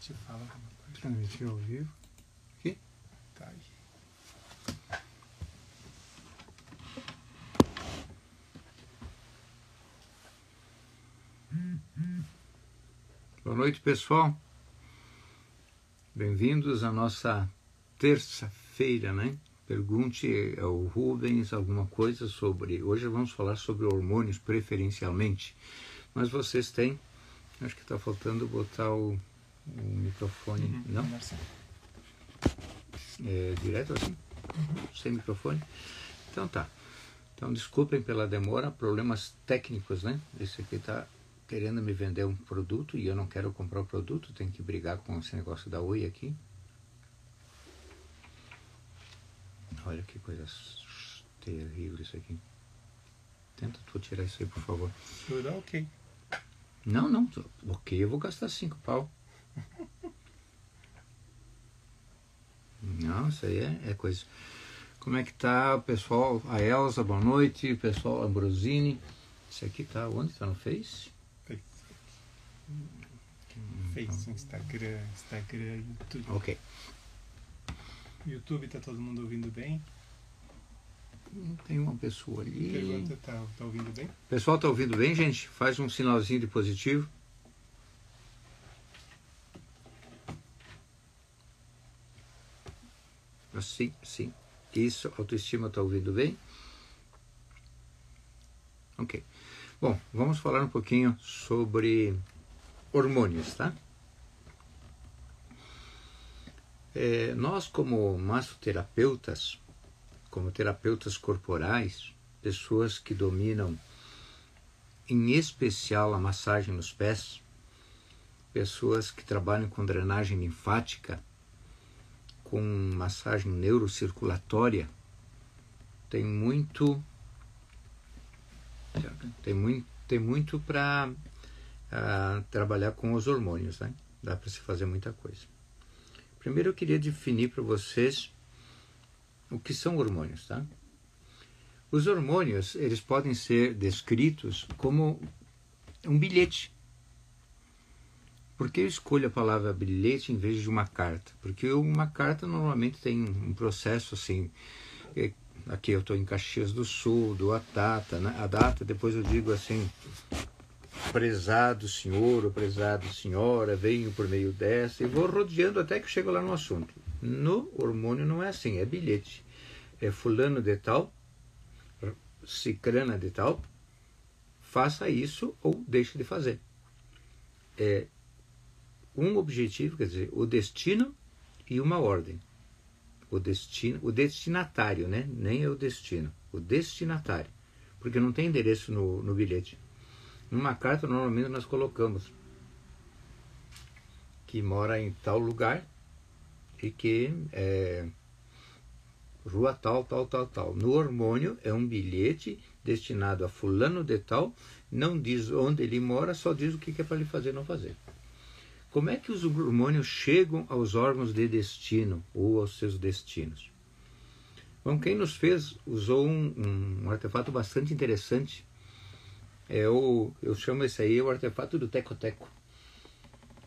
te fala alguma coisa. Transmitir ao vivo. Aqui? Tá aí. Boa noite, pessoal. Bem-vindos à nossa terça-feira, né? Pergunte ao Rubens alguma coisa sobre. Hoje vamos falar sobre hormônios preferencialmente, mas vocês têm. Acho que está faltando botar o, o microfone. Uhum, Não? É, direto assim? Sem microfone? Então tá. Então desculpem pela demora, problemas técnicos, né? Esse aqui tá querendo me vender um produto e eu não quero comprar o produto, tenho que brigar com esse negócio da Oi aqui. Olha que coisa terrível isso aqui. Tenta tu tirar isso aí, por favor. Tudo ok. Não, não. Ok, eu vou gastar cinco pau. Não, isso aí é, é coisa. Como é que tá o pessoal? A Elza, boa noite. O pessoal Ambrosini. Isso aqui tá onde? Tá no Face? Face, Instagram, Instagram, YouTube. Ok. YouTube tá todo mundo ouvindo bem? Hum, Tem uma pessoa ali. Pergunta, tá, tá ouvindo bem? O pessoal tá ouvindo bem, gente? Faz um sinalzinho de positivo. Assim, sim. Isso, autoestima tá ouvindo bem? Ok. Bom, vamos falar um pouquinho sobre hormônios, tá? É, nós, como massoterapeutas, como terapeutas corporais, pessoas que dominam em especial a massagem nos pés, pessoas que trabalham com drenagem linfática, com massagem neurocirculatória, tem muito tem muito tem muito para trabalhar com os hormônios, né? Dá para se fazer muita coisa. Primeiro eu queria definir para vocês o que são hormônios, tá? Os hormônios, eles podem ser descritos como um bilhete. Por que eu escolho a palavra bilhete em vez de uma carta? Porque uma carta normalmente tem um processo assim. é, Aqui eu estou em Caxias do Sul, dou a data, né? a data, depois eu digo assim, prezado senhor ou prezado senhora, venho por meio dessa, e vou rodeando até que chego lá no assunto. No hormônio não é assim, é bilhete. É fulano de tal, cicrana de tal, faça isso ou deixe de fazer. É um objetivo, quer dizer, o destino e uma ordem. O destino, o destinatário, né? Nem é o destino, o destinatário, porque não tem endereço no, no bilhete. Numa carta normalmente nós colocamos que mora em tal lugar e que é rua tal, tal, tal, tal. No hormônio é um bilhete destinado a fulano de tal, não diz onde ele mora, só diz o que é para ele fazer não fazer. Como é que os hormônios chegam aos órgãos de destino ou aos seus destinos? Bom, quem nos fez usou um, um artefato bastante interessante. É o, eu chamo esse aí o artefato do teco-teco.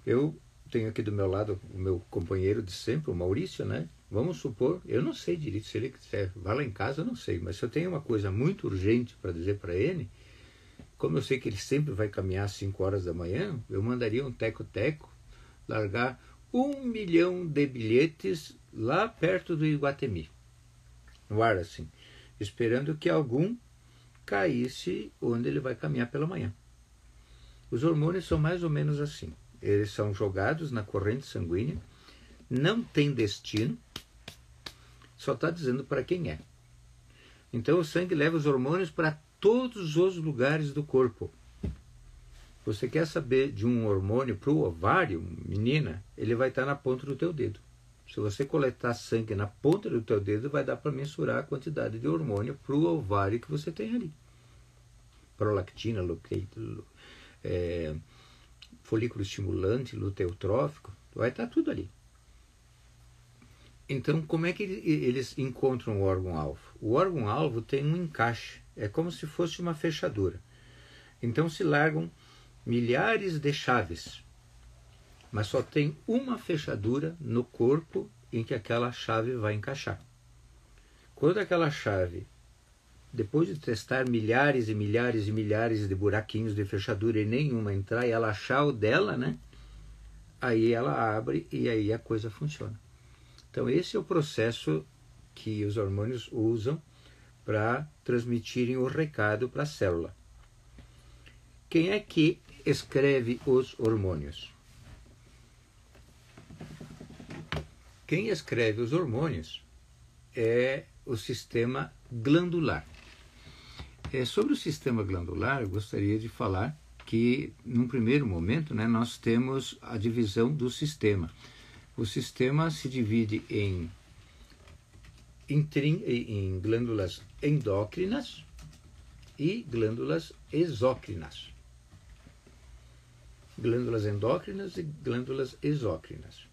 Eu tenho aqui do meu lado o meu companheiro de sempre, o Maurício, né? Vamos supor, eu não sei direito, se ele quiser, vá lá em casa, eu não sei, mas se eu tenho uma coisa muito urgente para dizer para ele, como eu sei que ele sempre vai caminhar às 5 horas da manhã, eu mandaria um teco-teco largar um milhão de bilhetes lá perto do Iguatemi, no ar assim, esperando que algum caísse onde ele vai caminhar pela manhã. Os hormônios são mais ou menos assim. Eles são jogados na corrente sanguínea, não tem destino, só está dizendo para quem é. Então o sangue leva os hormônios para todos os lugares do corpo. Você quer saber de um hormônio para o ovário, menina, ele vai estar na ponta do teu dedo. Se você coletar sangue na ponta do teu dedo, vai dar para mensurar a quantidade de hormônio para o ovário que você tem ali. Prolactina, lutein, é, folículo estimulante, luteotrófico, vai estar tudo ali. Então, como é que eles encontram o órgão-alvo? O órgão-alvo tem um encaixe, é como se fosse uma fechadura. Então, se largam milhares de chaves mas só tem uma fechadura no corpo em que aquela chave vai encaixar. Quando aquela chave, depois de testar milhares e milhares e milhares de buraquinhos de fechadura e nenhuma entrar e ela achar o dela, né? Aí ela abre e aí a coisa funciona. Então esse é o processo que os hormônios usam para transmitirem o recado para a célula. Quem é que escreve os hormônios? Quem escreve os hormônios é o sistema glandular. É, sobre o sistema glandular, eu gostaria de falar que, num primeiro momento, né, nós temos a divisão do sistema. O sistema se divide em, em, em glândulas endócrinas e glândulas exócrinas. Glândulas endócrinas e glândulas exócrinas.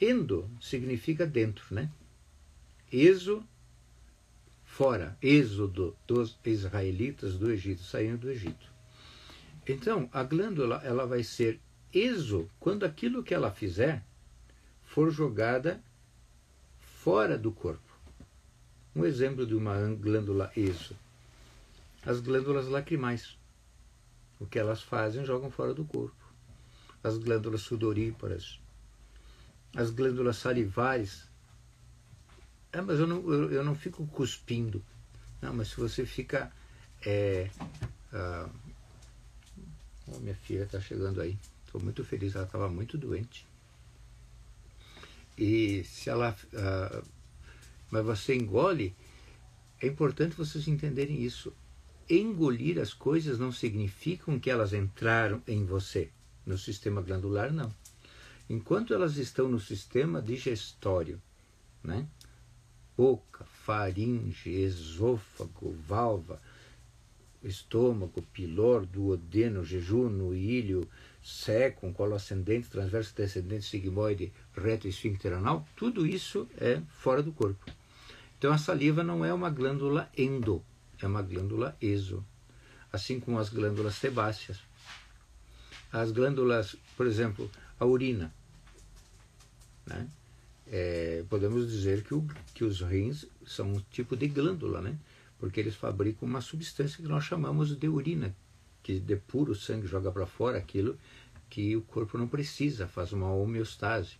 Endo significa dentro, né? Exo, fora, êxodo dos israelitas do Egito, saindo do Egito. Então, a glândula ela vai ser exo quando aquilo que ela fizer for jogada fora do corpo. Um exemplo de uma glândula exo. As glândulas lacrimais. O que elas fazem, jogam fora do corpo. As glândulas sudoríparas. As glândulas salivares é, mas eu não, eu, eu, não fico cuspindo. Não, mas se você fica. É, ah, oh, minha filha está chegando aí. Estou muito feliz, ela estava muito doente. E se ela. Ah, mas você engole, é importante vocês entenderem isso. Engolir as coisas não significa que elas entraram em você. No sistema glandular, não. Enquanto elas estão no sistema digestório, né? boca, faringe, esôfago, valva, estômago, pilor, duodeno, jejuno, ilho, sécum, colo ascendente, transverso descendente, sigmoide, reto, esfíncter anal, tudo isso é fora do corpo. Então a saliva não é uma glândula endo, é uma glândula exo, assim como as glândulas sebáceas. As glândulas, por exemplo, a urina, né? é, podemos dizer que, o, que os rins são um tipo de glândula, né? Porque eles fabricam uma substância que nós chamamos de urina, que depura o sangue, joga para fora aquilo que o corpo não precisa, faz uma homeostase.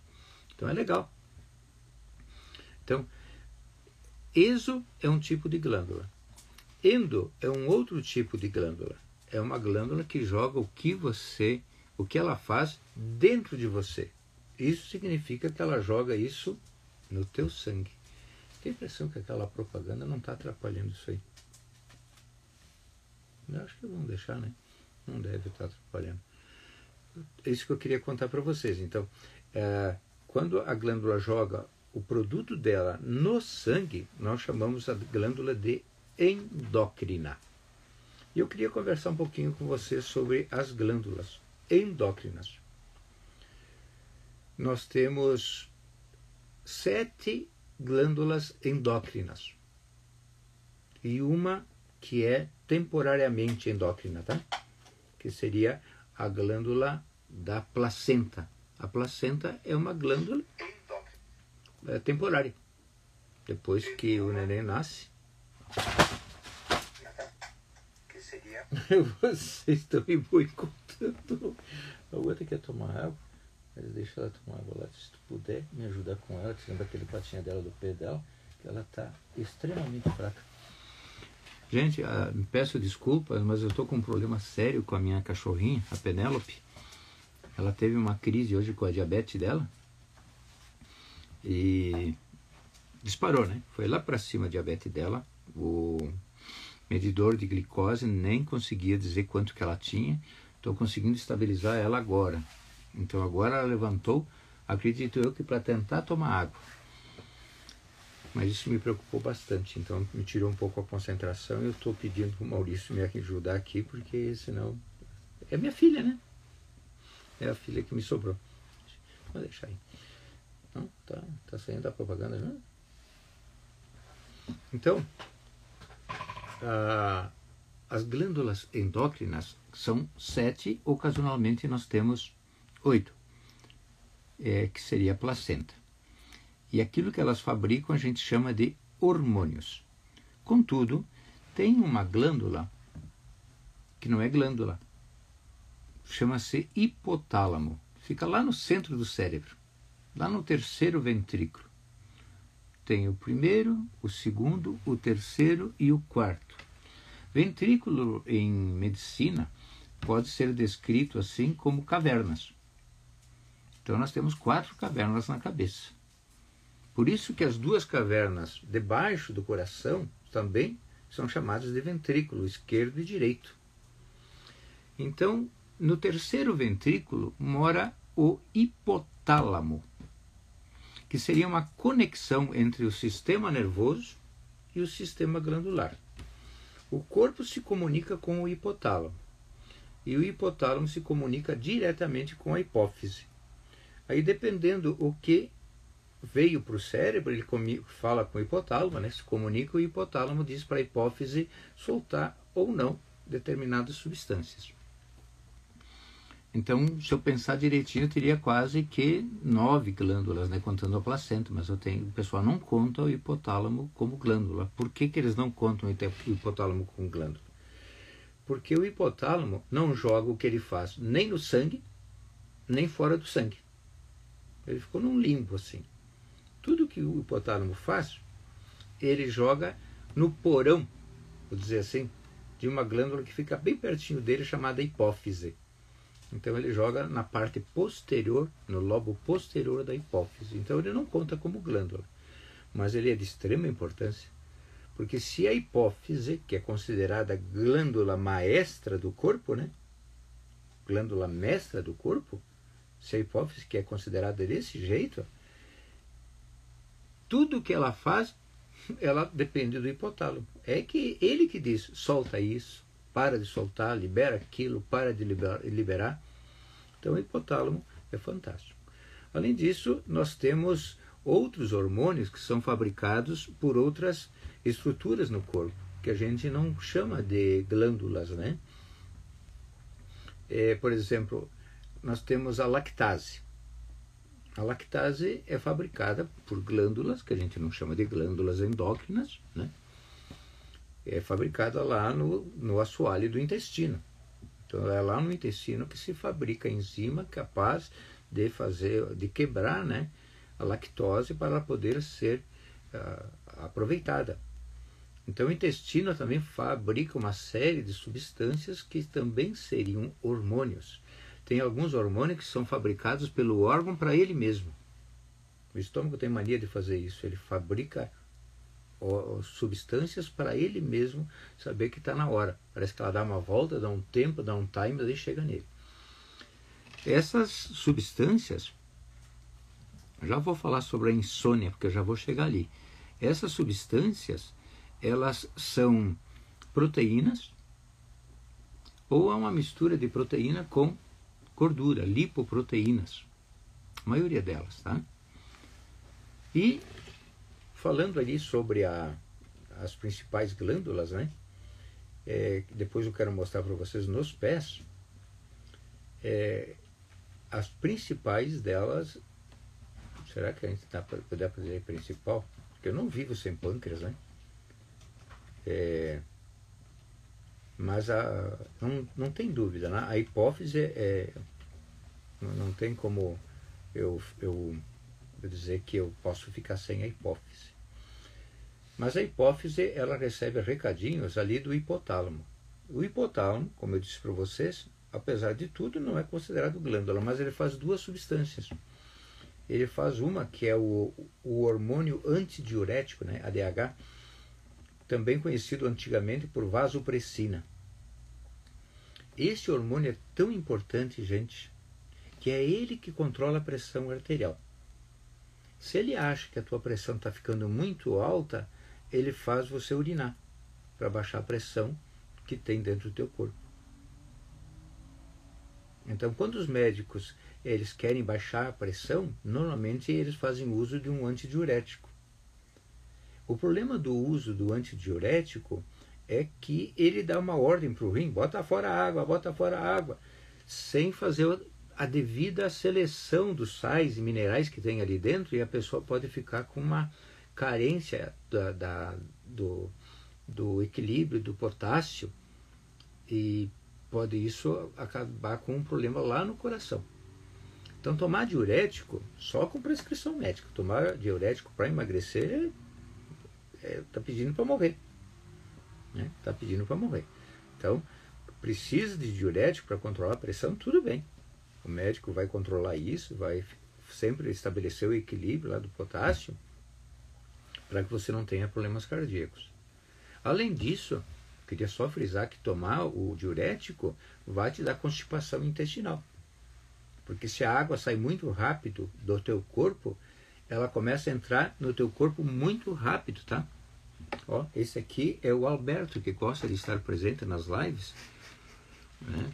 Então é legal. Então, exo é um tipo de glândula. Endo é um outro tipo de glândula. É uma glândula que joga o que você, o que ela faz dentro de você. Isso significa que ela joga isso no teu sangue. Tem a impressão que aquela propaganda não está atrapalhando isso aí. Eu acho que vão deixar, né? Não deve estar tá atrapalhando. É isso que eu queria contar para vocês. Então, é, quando a glândula joga o produto dela no sangue, nós chamamos a glândula de endócrina. E eu queria conversar um pouquinho com vocês sobre as glândulas endócrinas nós temos sete glândulas endócrinas e uma que é temporariamente endócrina, tá? Que seria a glândula da placenta. A placenta é uma glândula é, temporária. Depois que o neném nasce. Que seria? Vocês estão me boicotando. A outra quer tomar água. Mas deixa ela tomar água lá, se tu puder me ajudar com ela, tirando aquele patinha dela do pé dela, que ela está extremamente fraca. Gente, ah, me peço desculpas, mas eu estou com um problema sério com a minha cachorrinha, a Penélope. Ela teve uma crise hoje com a diabetes dela e disparou, né? Foi lá para cima a diabetes dela. O medidor de glicose nem conseguia dizer quanto que ela tinha. Estou conseguindo estabilizar ela agora. Então agora ela levantou, acredito eu que para tentar tomar água. Mas isso me preocupou bastante, então me tirou um pouco a concentração eu estou pedindo para o Maurício me ajudar aqui, porque senão. É minha filha, né? É a filha que me sobrou. Vou deixar aí. Não, tá, tá saindo a propaganda já? Então, as glândulas endócrinas são sete, ocasionalmente nós temos oito. é, que seria a placenta. E aquilo que elas fabricam a gente chama de hormônios. Contudo, tem uma glândula que não é glândula, chama-se hipotálamo. Fica lá no centro do cérebro, lá no terceiro ventrículo. Tem o primeiro, o segundo, o terceiro e o quarto. Ventrículo em medicina pode ser descrito assim como cavernas. Então nós temos quatro cavernas na cabeça. Por isso que as duas cavernas debaixo do coração também são chamadas de ventrículo esquerdo e direito. Então, no terceiro ventrículo mora o hipotálamo, que seria uma conexão entre o sistema nervoso e o sistema glandular. O corpo se comunica com o hipotálamo e o hipotálamo se comunica diretamente com a hipófise. Aí, dependendo o que veio para o cérebro, ele fala com o hipotálamo, né, se comunica, o hipotálamo diz para a hipófise soltar ou não determinadas substâncias. Então, se eu pensar direitinho, eu teria quase que nove glândulas, né, contando a placenta, mas eu tenho, o pessoal não conta o hipotálamo como glândula. Por que, que eles não contam o hipotálamo como glândula? Porque o hipotálamo não joga o que ele faz nem no sangue, nem fora do sangue. Ele ficou num limbo assim. Tudo que o hipotálamo faz, ele joga no porão, vou dizer assim, de uma glândula que fica bem pertinho dele, chamada hipófise. Então ele joga na parte posterior, no lobo posterior da hipófise. Então ele não conta como glândula, mas ele é de extrema importância, porque se a hipófise, que é considerada glândula maestra do corpo, né? Glândula mestra do corpo, se a hipófise que é considerada desse jeito, tudo que ela faz, ela depende do hipotálamo. É que ele que diz, solta isso, para de soltar, libera aquilo, para de liberar. Então, o hipotálamo é fantástico. Além disso, nós temos outros hormônios que são fabricados por outras estruturas no corpo, que a gente não chama de glândulas, né? É, por exemplo, nós temos a lactase. A lactase é fabricada por glândulas, que a gente não chama de glândulas endócrinas, né? É fabricada lá no, no assoalho do intestino. Então é lá no intestino que se fabrica a enzima capaz de fazer, de quebrar né, a lactose para ela poder ser uh, aproveitada. Então o intestino também fabrica uma série de substâncias que também seriam hormônios. Tem alguns hormônios que são fabricados pelo órgão para ele mesmo. O estômago tem mania de fazer isso, ele fabrica substâncias para ele mesmo saber que está na hora. Parece que ela dá uma volta, dá um tempo, dá um time, daí chega nele. Essas substâncias, já vou falar sobre a insônia, porque eu já vou chegar ali. Essas substâncias, elas são proteínas ou é uma mistura de proteína com gordura, lipoproteínas. A maioria delas, tá? E falando ali sobre a, as principais glândulas, né? É, depois eu quero mostrar para vocês nos pés. É, as principais delas, será que a gente poder dizer principal? Porque eu não vivo sem pâncreas, né? É, mas a, não, não tem dúvida, né? a hipófise é, não, não tem como eu, eu, eu dizer que eu posso ficar sem a hipófise. Mas a hipófise ela recebe recadinhos ali do hipotálamo. O hipotálamo, como eu disse para vocês, apesar de tudo, não é considerado glândula, mas ele faz duas substâncias. Ele faz uma que é o, o hormônio antidiurético, né, ADH, também conhecido antigamente por vasopressina. Esse hormônio é tão importante, gente, que é ele que controla a pressão arterial. Se ele acha que a tua pressão está ficando muito alta, ele faz você urinar para baixar a pressão que tem dentro do teu corpo. Então, quando os médicos eles querem baixar a pressão, normalmente eles fazem uso de um antidiurético. O problema do uso do antidiurético é que ele dá uma ordem para o rim, bota fora a água, bota fora a água, sem fazer a devida seleção dos sais e minerais que tem ali dentro e a pessoa pode ficar com uma carência da, da do, do equilíbrio do potássio e pode isso acabar com um problema lá no coração. Então, tomar diurético só com prescrição médica. Tomar diurético para emagrecer está é, tá pedindo para morrer. Está né? Tá pedindo para morrer. Então, precisa de diurético para controlar a pressão, tudo bem. O médico vai controlar isso, vai sempre estabelecer o equilíbrio lá do potássio para que você não tenha problemas cardíacos. Além disso, queria só frisar que tomar o diurético vai te dar constipação intestinal. Porque se a água sai muito rápido do teu corpo, ela começa a entrar no teu corpo muito rápido, tá? Ó, esse aqui é o Alberto, que gosta de estar presente nas lives. Né?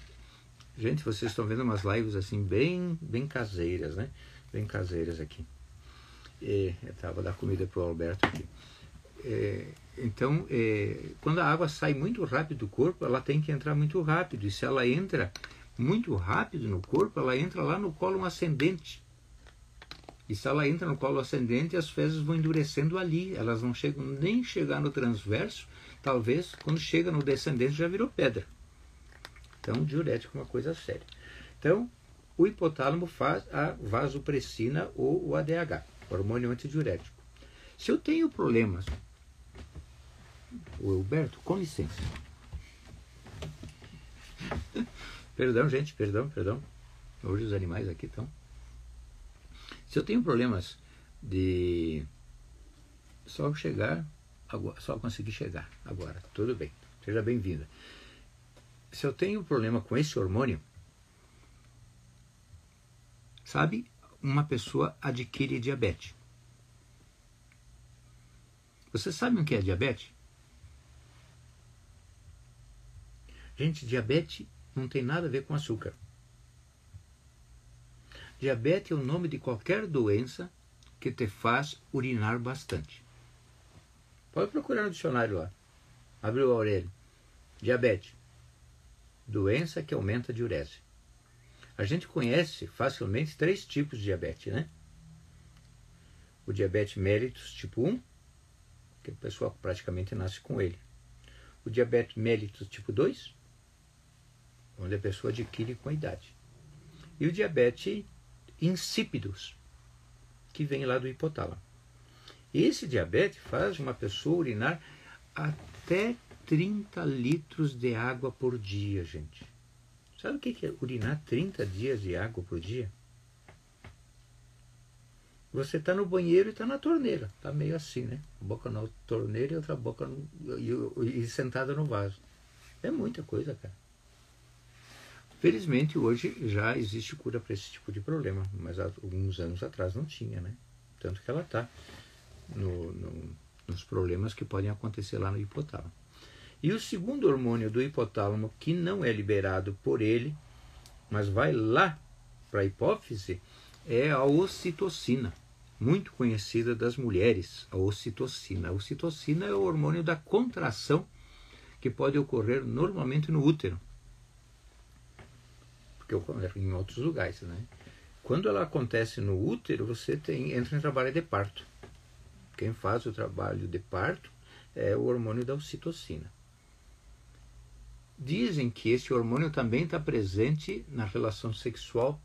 Gente, vocês estão vendo umas lives assim bem, bem caseiras, né? Bem caseiras aqui. E, eu tava dar comida para o Alberto aqui. É, então, é, quando a água sai muito rápido do corpo, ela tem que entrar muito rápido. E se ela entra muito rápido no corpo, ela entra lá no colo ascendente. E se ela entra no colo ascendente, as fezes vão endurecendo ali. Elas não chegam nem chegar no transverso. Talvez quando chega no descendente já virou pedra. Então, diurético é uma coisa séria. Então, o hipotálamo faz a vasopressina ou o ADH, hormônio antidiurético. Se eu tenho problemas, o Alberto, com licença. Perdão, gente, perdão, perdão. Hoje os animais aqui estão. Se eu tenho problemas de só chegar, agora, só conseguir chegar agora, tudo bem. Seja bem-vinda. Se eu tenho problema com esse hormônio, sabe, uma pessoa adquire diabetes. Você sabe o que é diabetes? Gente, diabetes não tem nada a ver com açúcar. Diabetes é o nome de qualquer doença que te faz urinar bastante. Pode procurar no dicionário lá. Abre o Aurélio. Diabetes. Doença que aumenta a diurese. A gente conhece facilmente três tipos de diabetes, né? O diabetes mellitus tipo 1, que a pessoa praticamente nasce com ele. O diabetes mellitus tipo 2, onde a pessoa adquire com a idade. E o diabetes insípidos, que vem lá do hipotálamo. Esse diabetes faz uma pessoa urinar até 30 litros de água por dia, gente. Sabe o que é urinar 30 dias de água por dia? Você está no banheiro e está na torneira. Está meio assim, né? Boca na torneira e outra boca no, e, e sentada no vaso. É muita coisa, cara. Felizmente hoje já existe cura para esse tipo de problema, mas há alguns anos atrás não tinha, né? Tanto que ela está no, no, nos problemas que podem acontecer lá no hipotálamo. E o segundo hormônio do hipotálamo, que não é liberado por ele, mas vai lá para a hipófise, é a ocitocina, muito conhecida das mulheres, a ocitocina. A ocitocina é o hormônio da contração que pode ocorrer normalmente no útero porque em outros lugares, né? Quando ela acontece no útero, você tem, entra em trabalho de parto. Quem faz o trabalho de parto é o hormônio da ocitocina. Dizem que esse hormônio também está presente na relação sexual,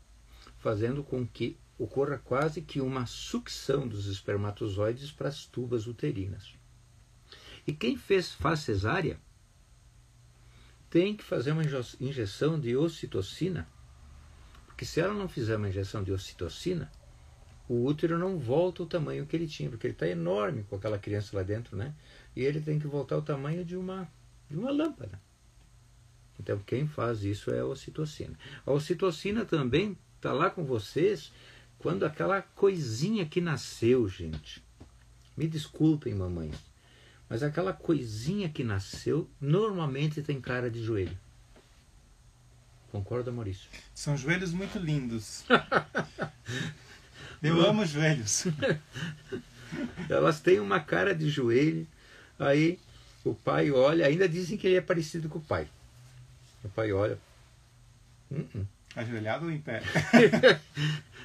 fazendo com que ocorra quase que uma sucção dos espermatozoides para as tubas uterinas. E quem fez faz cesárea tem que fazer uma injeção de ocitocina porque se ela não fizer uma injeção de ocitocina, o útero não volta ao tamanho que ele tinha, porque ele está enorme com aquela criança lá dentro, né? E ele tem que voltar ao tamanho de uma, de uma lâmpada. Então, quem faz isso é a ocitocina. A ocitocina também está lá com vocês quando aquela coisinha que nasceu, gente. Me desculpem, mamães, mas aquela coisinha que nasceu normalmente tem cara de joelho. Concorda, Maurício? São joelhos muito lindos. Eu amo joelhos. Elas têm uma cara de joelho. Aí o pai olha, ainda dizem que ele é parecido com o pai. O pai olha. Uh -uh. Ajoelhado ou em pé?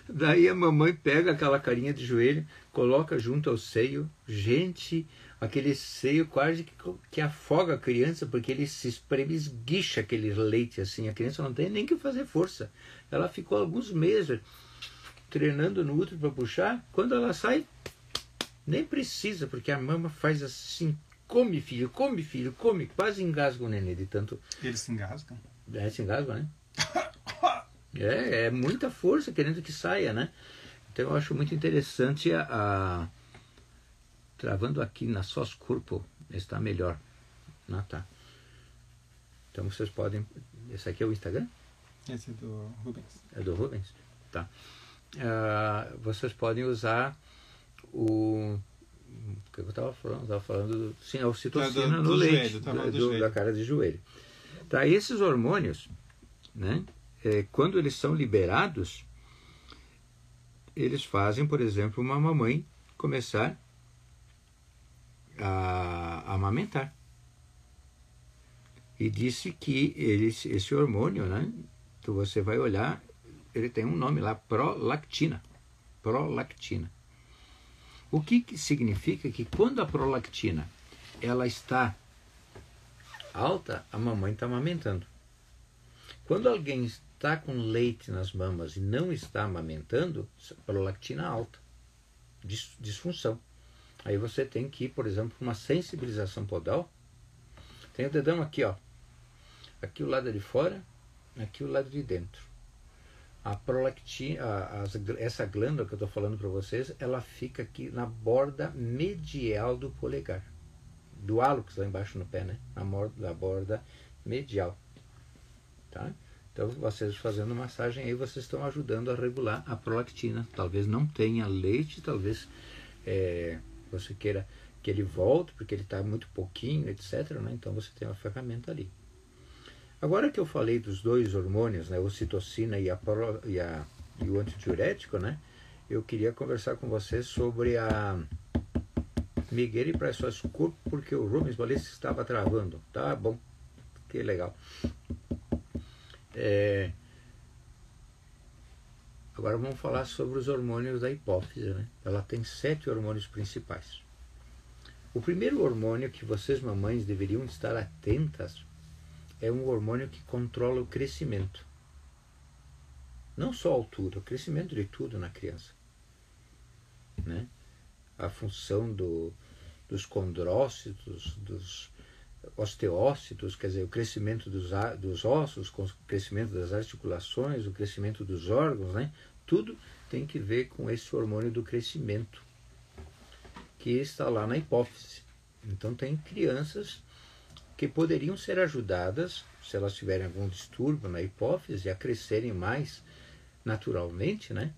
Daí a mamãe pega aquela carinha de joelho, coloca junto ao seio. Gente, aquele seio quase que, que afoga a criança, porque ele se espreme, esguicha aquele leite assim. A criança não tem nem que fazer força. Ela ficou alguns meses treinando no útero para puxar. Quando ela sai, nem precisa, porque a mama faz assim: come filho, come filho, come. Quase engasga o nenê de tanto. Eles se engasgam? É, se engasga, né? É, é muita força querendo que saia, né? Então eu acho muito interessante a, a travando aqui na sós corpo está melhor. Ah, tá. Então vocês podem. Esse aqui é o Instagram? Esse é do Rubens. É do Rubens? Tá. Uh, vocês podem usar o. O que eu estava falando? Estava falando. Do, sim, a ocitocina do, no do leite, joelho, tá do, da cara de joelho. Tá, esses hormônios, né? é, quando eles são liberados, eles fazem, por exemplo, uma mamãe começar a, a amamentar. E disse que eles, esse hormônio, né? Você vai olhar, ele tem um nome lá, prolactina. Prolactina. O que, que significa que quando a prolactina ela está alta, a mamãe está amamentando. Quando alguém está com leite nas mamas e não está amamentando, prolactina alta, dis- disfunção. Aí você tem que ir, por exemplo, para uma sensibilização podal. Tem o dedão aqui, ó. Aqui o lado de fora, aqui o lado de dentro. A prolactina, a- gl- essa glândula que eu estou falando para vocês, ela fica aqui na borda medial do polegar. Do hálux lá embaixo no pé, né? Na, na borda medial. Tá? Então, vocês fazendo massagem aí, vocês estão ajudando a regular a prolactina. Talvez não tenha leite, talvez é, você queira que ele volte, porque ele está muito pouquinho, etc. Né? Então, você tem uma ferramenta ali. Agora que eu falei dos dois hormônios, né, a ocitocina e, a, e, a, e o antidiurético, né, eu queria conversar com vocês sobre a Miguel para suas corpo, porque o Rubens Valência estava travando. Tá bom, que legal. É, Agora vamos falar sobre os hormônios da hipófise. Né? Ela tem sete hormônios principais. O primeiro hormônio que vocês, mamães, deveriam estar atentas é um hormônio que controla o crescimento. Não só a altura, o crescimento de tudo na criança. Né? A função do, dos condrócitos, dos osteócitos, quer dizer, o crescimento dos, dos ossos, com o crescimento das articulações, o crescimento dos órgãos, né? tudo tem que ver com esse hormônio do crescimento que está lá na hipófise. Então tem crianças que poderiam ser ajudadas, se elas tiverem algum distúrbio na hipófise, a crescerem mais naturalmente, né?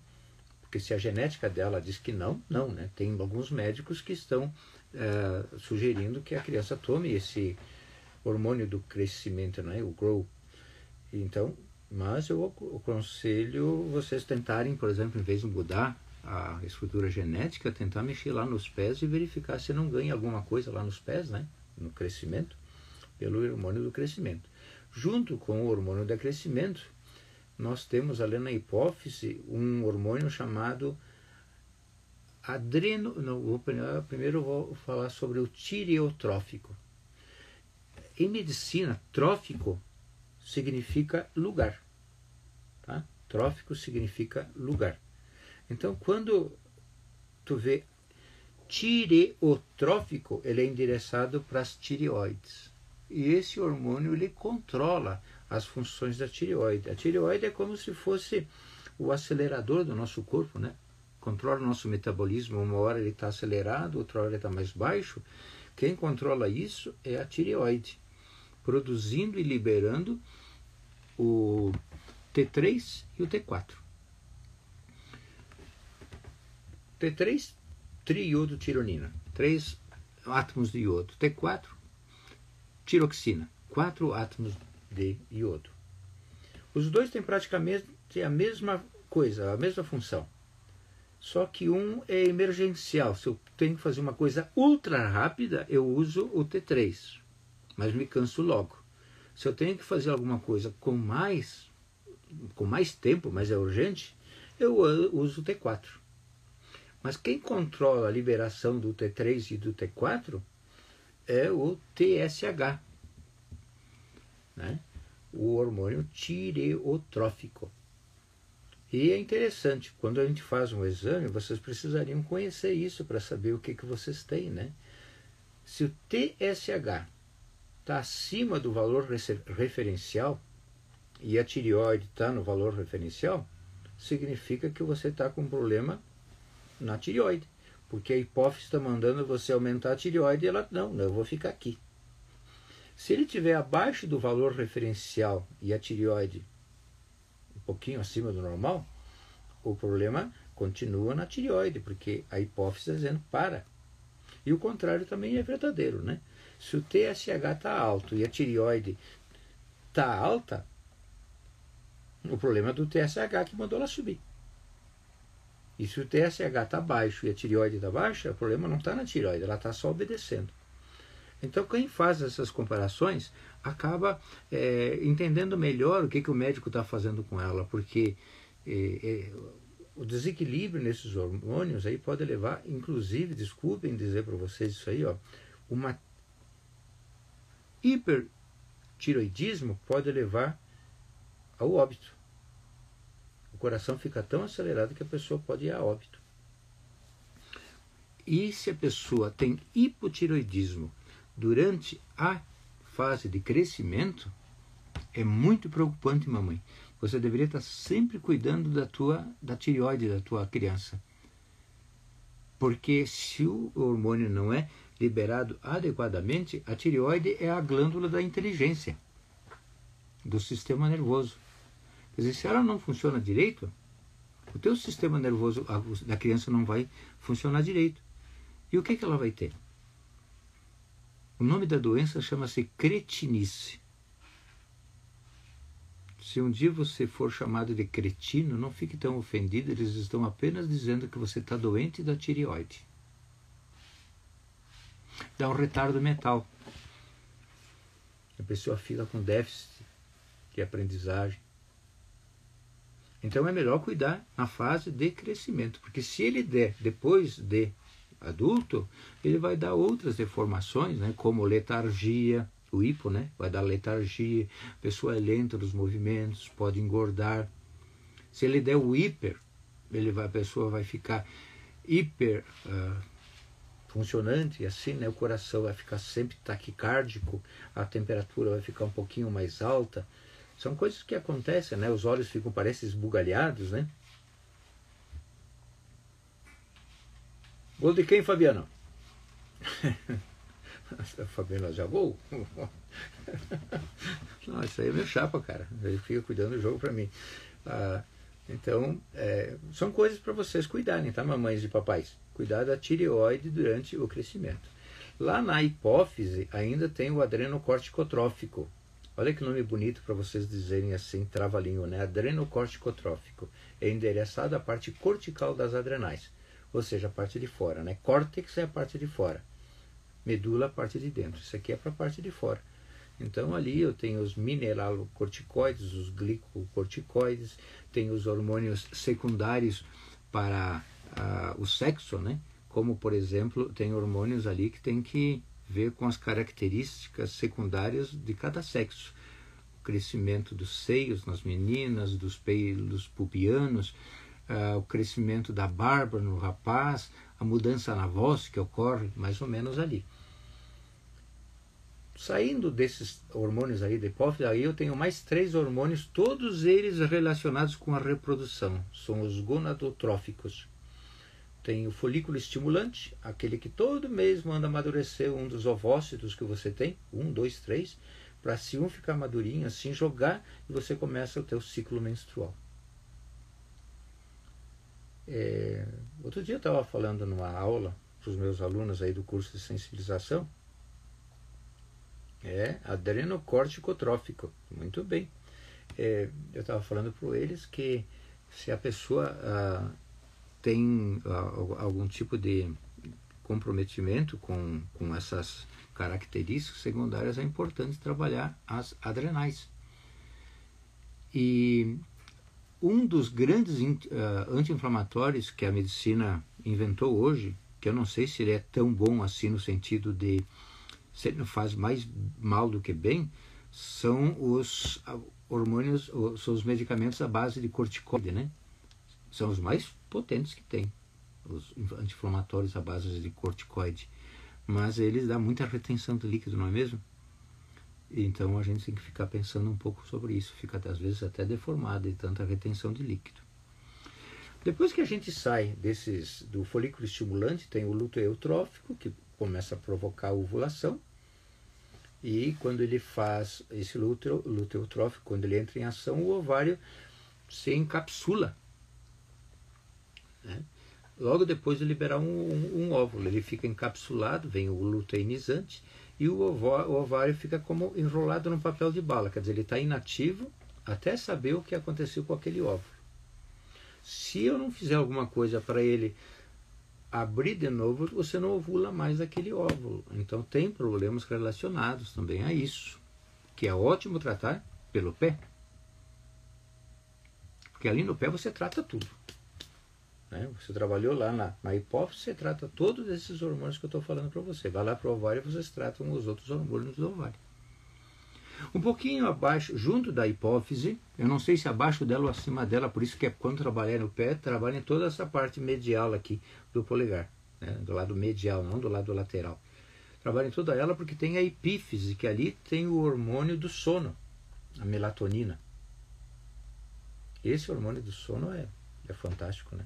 Porque se a genética dela diz que não, não, né? Tem alguns médicos que estão eh, sugerindo que a criança tome esse hormônio do crescimento, né? O grow. Então, mas eu aconselho vocês tentarem, por exemplo, em vez de mudar a estrutura genética, tentar mexer lá nos pés e verificar se não ganha alguma coisa lá nos pés, né? No crescimento, pelo hormônio do crescimento. Junto com o hormônio do crescimento, nós temos ali na hipófise um hormônio chamado adreno. Não, vou, primeiro vou falar sobre o tireotrófico. Em medicina, trófico significa lugar. Tá? Trófico significa lugar. Então, quando tu vê tireotrófico, ele é endereçado para as tireoides. E esse hormônio ele controla as funções da tireoide. A tireoide é como se fosse o acelerador do nosso corpo, né? Controla o nosso metabolismo. Uma hora ele está acelerado, outra hora ele está mais baixo. Quem controla isso é a tireoide, produzindo e liberando o T3 e o T4. T3, triiodo tironina, três átomos de iodo. T4, tiroxina, quatro átomos de iodo. Os dois têm praticamente a mesma coisa, a mesma função. Só que um é emergencial. Se eu tenho que fazer uma coisa ultra rápida, eu uso o T3, mas me canso logo. Se eu tenho que fazer alguma coisa com mais com mais tempo, mas é urgente, eu uso o T4. Mas quem controla a liberação do T3 e do T4 é o TSH, né? o hormônio tireotrófico. E é interessante, quando a gente faz um exame, vocês precisariam conhecer isso para saber o que, que vocês têm. Né? Se o TSH está acima do valor referencial e a tireoide está no valor referencial, significa que você está com um problema na tireoide. Porque a hipófise está mandando você aumentar a tireoide e ela, não, eu vou ficar aqui. Se ele estiver abaixo do valor referencial e a tireoide um pouquinho acima do normal, o problema continua na tireoide, porque a hipófise está dizendo para. E o contrário também é verdadeiro, né? Se o TSH está alto e a tireoide está alta, o problema é do TSH que mandou ela subir. E se o TSH está baixo e a tireoide está baixa, o problema não está na tireoide, ela está só obedecendo. Então, quem faz essas comparações acaba é, entendendo melhor o que, que o médico está fazendo com ela, porque é, é, o desequilíbrio nesses hormônios aí pode levar, inclusive, desculpem dizer para vocês isso aí, ó, uma hipertiroidismo pode levar ao óbito. Coração fica tão acelerado que a pessoa pode ir a óbito. E se a pessoa tem hipotiroidismo durante a fase de crescimento, é muito preocupante, mamãe. Você deveria estar sempre cuidando da tua da tireoide da tua criança. Porque se o hormônio não é liberado adequadamente, a tireoide é a glândula da inteligência do sistema nervoso. Quer dizer, se ela não funciona direito, o teu sistema nervoso da criança não vai funcionar direito. E o que, que ela vai ter? O nome da doença chama-se cretinice. Se um dia você for chamado de cretino, não fique tão ofendido, eles estão apenas dizendo que você está doente da tireoide dá um retardo mental. A pessoa fica com déficit de aprendizagem. Então é melhor cuidar na fase de crescimento, porque se ele der depois de adulto, ele vai dar outras deformações, né, como letargia, o hipo, né, vai dar letargia, a pessoa é lenta nos movimentos, pode engordar. Se ele der o hiper, ele vai, a pessoa vai ficar hiper uh, funcionante, assim né, o coração vai ficar sempre taquicárdico, a temperatura vai ficar um pouquinho mais alta. São coisas que acontecem, né? Os olhos ficam, parecem esbugalhados, né? Gol de quem, Fabiano? Fabiano já gol? Não, isso aí é meu chapa, cara. Ele fica cuidando do jogo para mim. Ah, então, é, são coisas para vocês cuidarem, tá, mamães e papais? Cuidar da tireoide durante o crescimento. Lá na hipófise ainda tem o adrenocorticotrófico. Olha que nome bonito para vocês dizerem assim, trava-língua, né? Adrenocorticotrófico. É endereçado à parte cortical das adrenais, ou seja, a parte de fora, né? Córtex é a parte de fora, medula a parte de dentro. Isso aqui é para a parte de fora. Então ali eu tenho os mineralocorticoides, os glicocorticoides, tenho os hormônios secundários para uh, o sexo, né? Como por exemplo, tem hormônios ali que tem que ver com as características secundárias de cada sexo. O crescimento dos seios nas meninas, dos pelos pubianos, uh, o crescimento da barba no rapaz, a mudança na voz que ocorre mais ou menos ali. Saindo desses hormônios aí da hipófise, aí eu tenho mais três hormônios, todos eles relacionados com a reprodução. São os gonadotróficos. Tem o folículo estimulante, aquele que todo mês manda amadurecer um dos ovócitos que você tem, um, dois, três, para se um ficar madurinho, assim jogar e você começa o teu ciclo menstrual. É, outro dia eu estava falando numa aula para os meus alunos aí do curso de sensibilização é adrenocorticotrófico. Muito bem. É, eu estava falando para eles que se a pessoa tem ah, algum tipo de comprometimento com, com essas características secundárias, é importante trabalhar as adrenais. E um dos grandes uh, anti-inflamatórios que a medicina inventou hoje, que eu não sei se ele é tão bom assim no sentido de se ele faz mais mal do que bem, são os hormônios, são os medicamentos à base de corticoide, né? São os mais potentes que tem, os anti-inflamatórios à base de corticoide. Mas eles dão muita retenção de líquido, não é mesmo? Então a gente tem que ficar pensando um pouco sobre isso, fica às vezes até deformado de tanta retenção de líquido. Depois que a gente sai desses do folículo estimulante, tem o luto eutrófico, que começa a provocar a ovulação. E quando ele faz esse luto, eutrófico, quando ele entra em ação, o ovário se encapsula. Né? Logo depois de liberar um, um, um, óvulo, ele fica encapsulado, vem o luteinizante, e o ovário fica como enrolado num papel de bala, quer dizer, ele está inativo até saber o que aconteceu com aquele óvulo. Se eu não fizer alguma coisa para ele abrir de novo, você não ovula mais aquele óvulo. Então tem problemas relacionados também a isso, que é ótimo tratar pelo pé. Porque ali no pé você trata tudo. Né? Você trabalhou lá na, na hipófise, você trata todos esses hormônios que eu estou falando para você. Vai lá para o ovário e vocês tratam os outros hormônios do ovário. Um pouquinho abaixo, junto da hipófise, eu não sei se abaixo dela ou acima dela, por isso que é quando trabalhar no pé, trabalha em toda essa parte medial aqui do polegar, né? do lado medial, não do lado lateral. Trabalha em toda ela porque tem a epífise, que ali tem o hormônio do sono, a melatonina. Esse hormônio do sono é, é fantástico, né?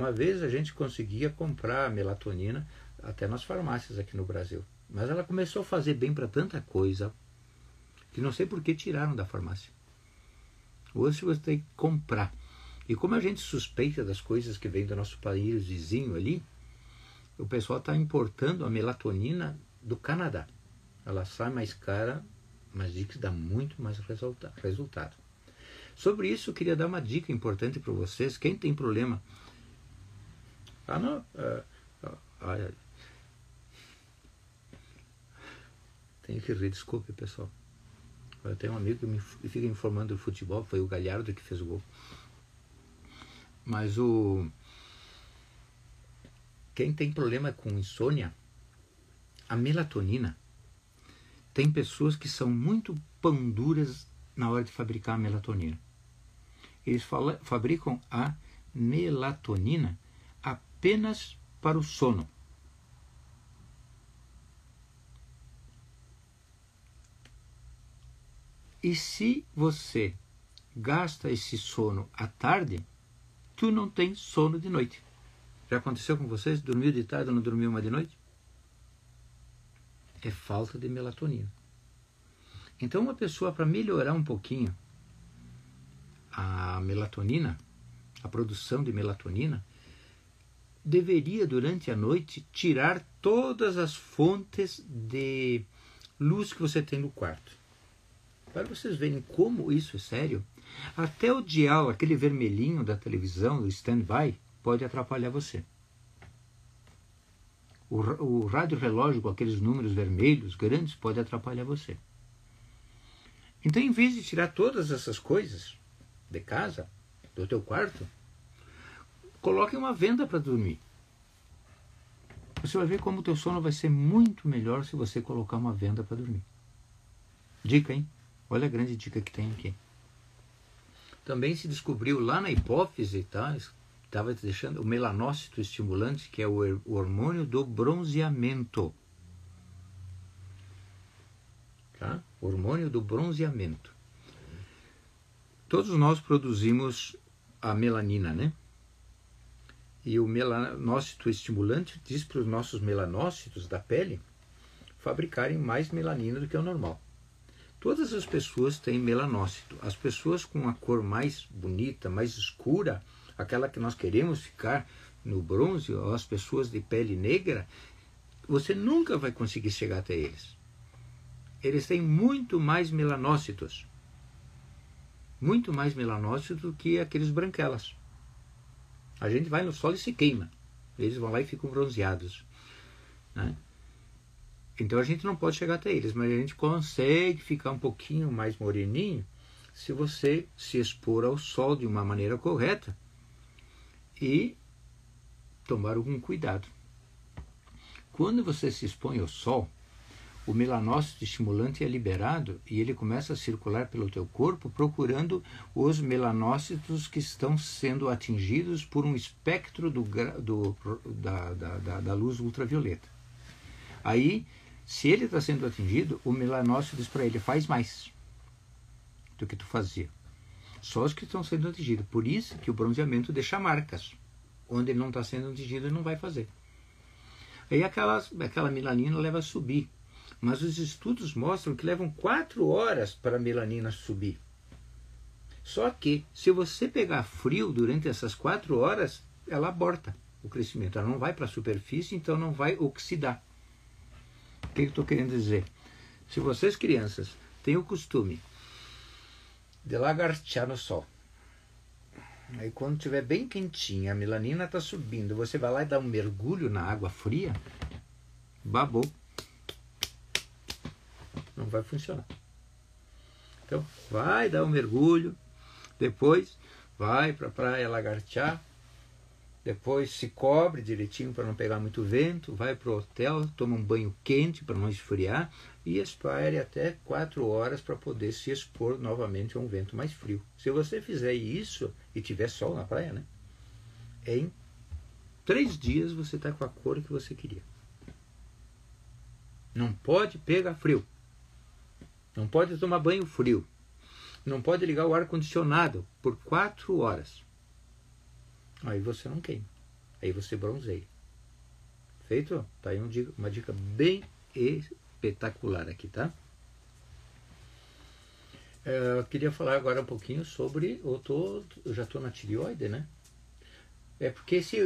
Uma vez a gente conseguia comprar melatonina até nas farmácias aqui no Brasil. Mas ela começou a fazer bem para tanta coisa, que não sei por que tiraram da farmácia. Hoje você tem que comprar. E como a gente suspeita das coisas que vêm do nosso país vizinho ali, o pessoal está importando a melatonina do Canadá. Ela sai mais cara, mas diz que dá muito mais resulta resultado. Sobre isso, eu queria dar uma dica importante para vocês. Quem tem problema. Uh, uh, uh, tenho que rir, desculpe, pessoal. Eu tenho um amigo que me fica informando do futebol, foi o Galhardo que fez o gol. Mas o. Quem tem problema com insônia, a melatonina, tem pessoas que são muito pão duras na hora de fabricar a melatonina. Eles fabricam a melatonina apenas para o sono. E se você gasta esse sono à tarde, tu não tem sono de noite. Já aconteceu com vocês? Dormiu de tarde ou não dormiu mais de noite? É falta de melatonina. Então, uma pessoa, para melhorar um pouquinho a melatonina, a produção de melatonina, deveria, durante a noite, tirar todas as fontes de luz que você tem no quarto. Para vocês verem como isso é sério, até o dial, aquele vermelhinho da televisão, do stand-by, pode atrapalhar você. O, o rádio relógio com aqueles números vermelhos grandes pode atrapalhar você. Então, em vez de tirar todas essas coisas de casa, do teu quarto, coloque uma venda para dormir. Você vai ver como o teu sono vai ser muito melhor se você colocar uma venda para dormir. Dica, hein? Olha a grande dica que tem aqui. Também se descobriu lá na hipófise, tá? Estava deixando o melanócito estimulante, que é o hormônio do bronzeamento. Tá? Hormônio do bronzeamento. Todos nós produzimos a melanina, né? E o melanócito estimulante diz para os nossos melanócitos da pele fabricarem mais melanina do que o normal. Todas as pessoas têm melanócito. As pessoas com a cor mais bonita, mais escura, aquela que nós queremos ficar no bronze, ou as pessoas de pele negra, você nunca vai conseguir chegar até eles. Eles têm muito mais melanócitos. Muito mais melanócitos do que aqueles branquelas. A gente vai no sol e se queima. Eles vão lá e ficam bronzeados. Né? Então a gente não pode chegar até eles, mas a gente consegue ficar um pouquinho mais moreninho se você se expor ao sol de uma maneira correta e tomar algum cuidado. Quando você se expõe ao sol, o melanócito estimulante é liberado e ele começa a circular pelo teu corpo procurando os melanócitos que estão sendo atingidos por um espectro do, do, da, da, da, da luz ultravioleta. Aí, se ele está sendo atingido, o melanócito diz para ele, faz mais do que tu fazia. Só os que estão sendo atingidos. Por isso que o bronzeamento deixa marcas. Onde ele não está sendo atingido, ele não vai fazer. Aí aquela, aquela melanina leva a subir mas os estudos mostram que levam quatro horas para a melanina subir. Só que, se você pegar frio durante essas quatro horas, ela aborta o crescimento. Ela não vai para a superfície, então não vai oxidar. O que eu estou querendo dizer? Se vocês, crianças, têm o costume de lagartear no sol, aí quando estiver bem quentinha, a melanina está subindo, você vai lá e dá um mergulho na água fria, babou não vai funcionar. Então, vai dar um mergulho, depois vai para a praia lagartear, depois se cobre direitinho para não pegar muito vento, vai para o hotel, toma um banho quente para não esfriar e espere até quatro horas para poder se expor novamente a um vento mais frio. Se você fizer isso e tiver sol na praia, né? Em três dias você está com a cor que você queria. Não pode pegar frio. Não pode tomar banho frio. Não pode ligar o ar-condicionado por quatro horas. Aí você não queima. Aí você bronzeia. Feito? Tá aí uma dica bem espetacular aqui, tá? É, eu queria falar agora um pouquinho sobre. Eu, tô, eu já estou na tireoide, né? É porque esse,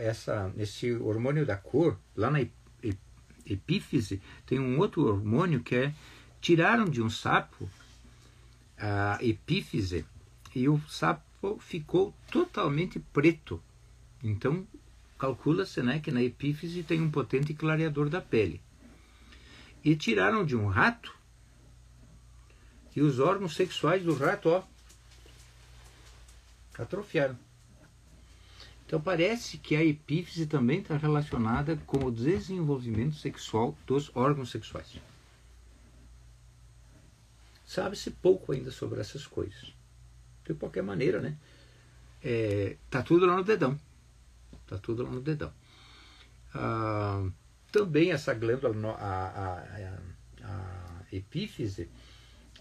essa, esse hormônio da cor, lá na epífise, tem um outro hormônio que é Tiraram de um sapo a epífise e o sapo ficou totalmente preto. Então, calcula-se né, que na epífise tem um potente clareador da pele. E tiraram de um rato e os órgãos sexuais do rato, ó, atrofiaram. Então parece que a epífise também está relacionada com o desenvolvimento sexual dos órgãos sexuais. Sabe-se pouco ainda sobre essas coisas. De qualquer maneira, né? É, tá tudo lá no dedão. Tá tudo lá no dedão. Ah, também essa glândula, a, a, a, epífise,